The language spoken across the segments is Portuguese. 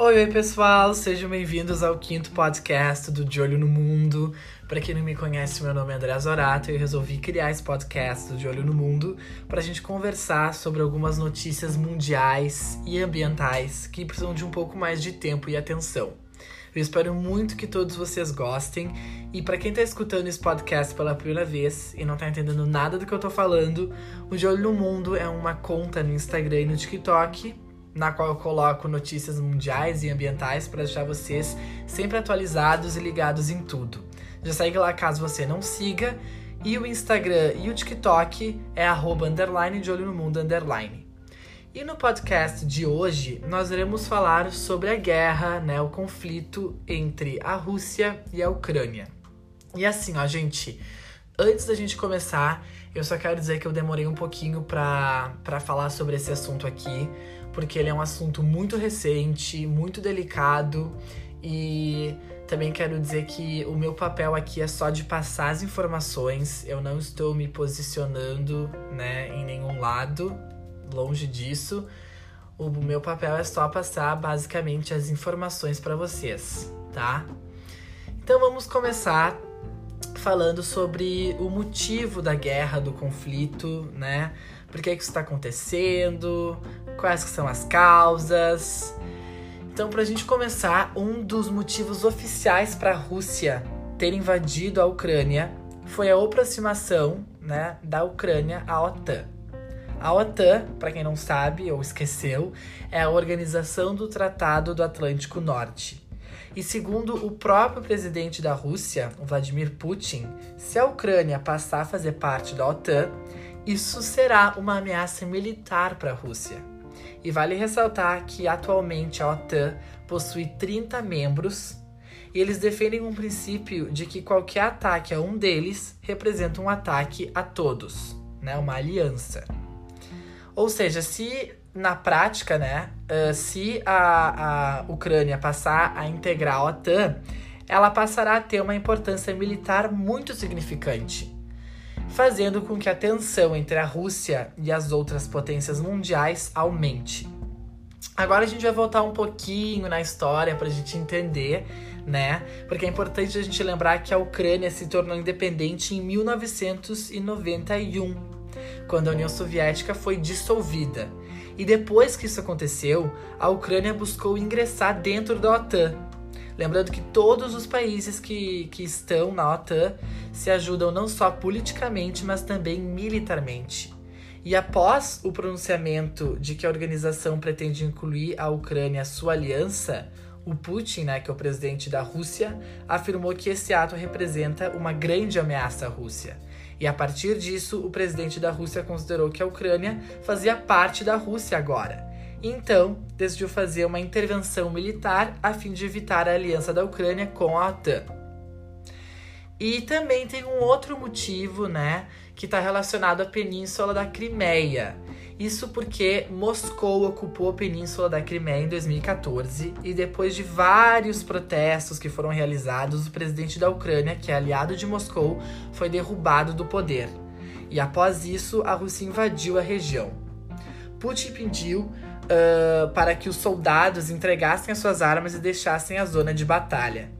Oi, oi pessoal, sejam bem-vindos ao quinto podcast do De Olho no Mundo. Para quem não me conhece, meu nome é André Zorato e eu resolvi criar esse podcast do De Olho no Mundo para a gente conversar sobre algumas notícias mundiais e ambientais que precisam de um pouco mais de tempo e atenção. Eu espero muito que todos vocês gostem. E para quem está escutando esse podcast pela primeira vez e não está entendendo nada do que eu estou falando, o De Olho no Mundo é uma conta no Instagram e no TikTok na qual eu coloco notícias mundiais e ambientais para deixar vocês sempre atualizados e ligados em tudo. Já segue lá caso você não siga. E o Instagram e o TikTok é arroba underline de olho no mundo underline. E no podcast de hoje nós iremos falar sobre a guerra, né, o conflito entre a Rússia e a Ucrânia. E assim, ó, gente, antes da gente começar, eu só quero dizer que eu demorei um pouquinho para falar sobre esse assunto aqui, porque ele é um assunto muito recente, muito delicado e também quero dizer que o meu papel aqui é só de passar as informações. Eu não estou me posicionando, né, em nenhum lado, longe disso. O meu papel é só passar basicamente as informações para vocês, tá? Então vamos começar falando sobre o motivo da guerra, do conflito, né? Por que, que isso está acontecendo? Quais são as causas? Então, para a gente começar, um dos motivos oficiais para a Rússia ter invadido a Ucrânia foi a aproximação né, da Ucrânia à OTAN. A OTAN, para quem não sabe ou esqueceu, é a Organização do Tratado do Atlântico Norte. E segundo o próprio presidente da Rússia, Vladimir Putin, se a Ucrânia passar a fazer parte da OTAN, isso será uma ameaça militar para a Rússia. E vale ressaltar que atualmente a OTAN possui 30 membros e eles defendem um princípio de que qualquer ataque a um deles representa um ataque a todos, né? Uma aliança. Ou seja, se na prática, né, uh, se a, a Ucrânia passar a integrar a OTAN, ela passará a ter uma importância militar muito significante, fazendo com que a tensão entre a Rússia e as outras potências mundiais aumente. Agora a gente vai voltar um pouquinho na história para a gente entender, né? Porque é importante a gente lembrar que a Ucrânia se tornou independente em 1991, quando a União Soviética foi dissolvida. E depois que isso aconteceu, a Ucrânia buscou ingressar dentro da OTAN. Lembrando que todos os países que, que estão na OTAN se ajudam não só politicamente, mas também militarmente. E após o pronunciamento de que a organização pretende incluir a Ucrânia à sua aliança, o Putin, né, que é o presidente da Rússia, afirmou que esse ato representa uma grande ameaça à Rússia e a partir disso, o presidente da Rússia considerou que a Ucrânia fazia parte da Rússia agora. Então, decidiu fazer uma intervenção militar a fim de evitar a aliança da Ucrânia com a OTAN. E também tem um outro motivo, né, que está relacionado à península da Crimeia. Isso porque Moscou ocupou a península da Crimeia em 2014 e depois de vários protestos que foram realizados, o presidente da Ucrânia, que é aliado de Moscou, foi derrubado do poder. E após isso, a Rússia invadiu a região. Putin pediu uh, para que os soldados entregassem as suas armas e deixassem a zona de batalha.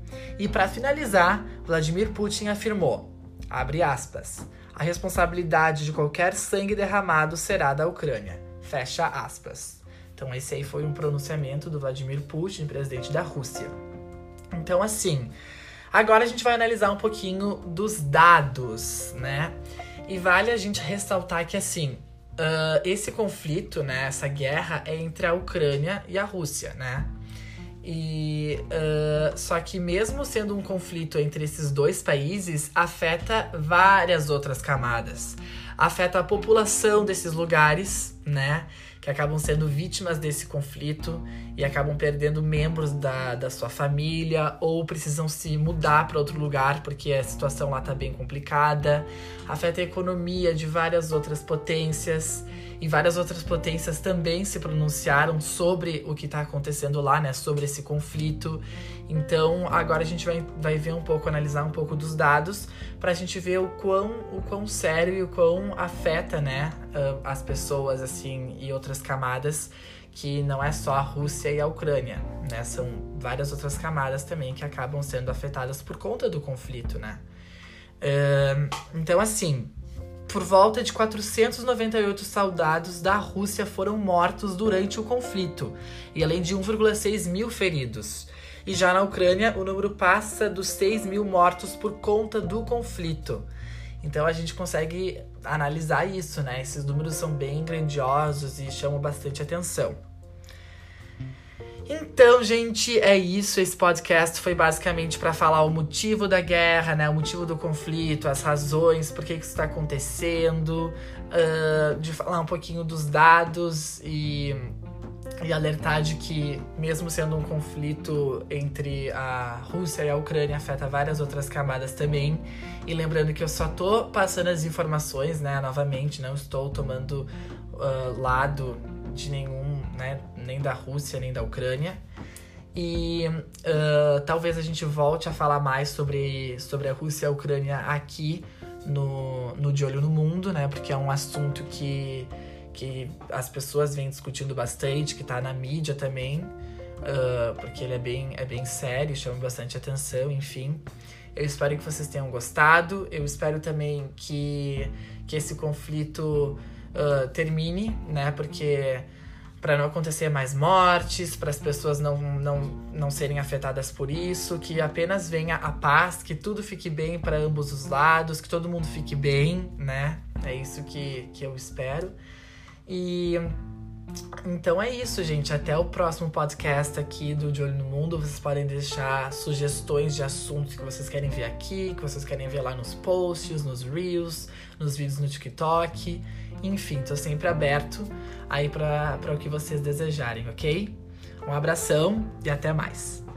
E para finalizar, Vladimir Putin afirmou, abre aspas, a responsabilidade de qualquer sangue derramado será da Ucrânia. Fecha aspas. Então, esse aí foi um pronunciamento do Vladimir Putin, presidente da Rússia. Então, assim, agora a gente vai analisar um pouquinho dos dados, né? E vale a gente ressaltar que, assim, uh, esse conflito, né, essa guerra é entre a Ucrânia e a Rússia, né? E uh, só que mesmo sendo um conflito entre esses dois países, afeta várias outras camadas. Afeta a população desses lugares, né? Que acabam sendo vítimas desse conflito e acabam perdendo membros da, da sua família ou precisam se mudar para outro lugar porque a situação lá tá bem complicada. Afeta a economia de várias outras potências e várias outras potências também se pronunciaram sobre o que está acontecendo lá, né? Sobre esse conflito. Então, agora a gente vai, vai ver um pouco, analisar um pouco dos dados, para a gente ver o quão, o quão sério e o quão afeta, né? As pessoas, assim, e outras camadas que não é só a Rússia e a Ucrânia, né? São várias outras camadas também que acabam sendo afetadas por conta do conflito, né? Então, assim, por volta de 498 soldados da Rússia foram mortos durante o conflito, e além de 1,6 mil feridos. E já na Ucrânia, o número passa dos 6 mil mortos por conta do conflito. Então a gente consegue analisar isso, né? Esses números são bem grandiosos e chamam bastante atenção. Então, gente, é isso. Esse podcast foi basicamente para falar o motivo da guerra, né? O motivo do conflito, as razões, por que, que isso está acontecendo, uh, de falar um pouquinho dos dados e, e alertar de que, mesmo sendo um conflito entre a Rússia e a Ucrânia, afeta várias outras camadas também. E lembrando que eu só tô passando as informações, né? Novamente, não estou tomando uh, lado de nenhum, né? Nem da Rússia, nem da Ucrânia. E uh, talvez a gente volte a falar mais sobre, sobre a Rússia e a Ucrânia aqui no, no De Olho no Mundo, né? Porque é um assunto que, que as pessoas vêm discutindo bastante, que tá na mídia também. Uh, porque ele é bem, é bem sério, chama bastante atenção, enfim. Eu espero que vocês tenham gostado. Eu espero também que, que esse conflito uh, termine, né? Porque para não acontecer mais mortes, para as pessoas não, não, não serem afetadas por isso, que apenas venha a paz, que tudo fique bem para ambos os lados, que todo mundo fique bem, né? É isso que, que eu espero. E então é isso, gente. Até o próximo podcast aqui do De Olho no Mundo. Vocês podem deixar sugestões de assuntos que vocês querem ver aqui, que vocês querem ver lá nos posts, nos reels, nos vídeos no TikTok. Enfim, tô sempre aberto aí para o que vocês desejarem, ok? Um abração e até mais.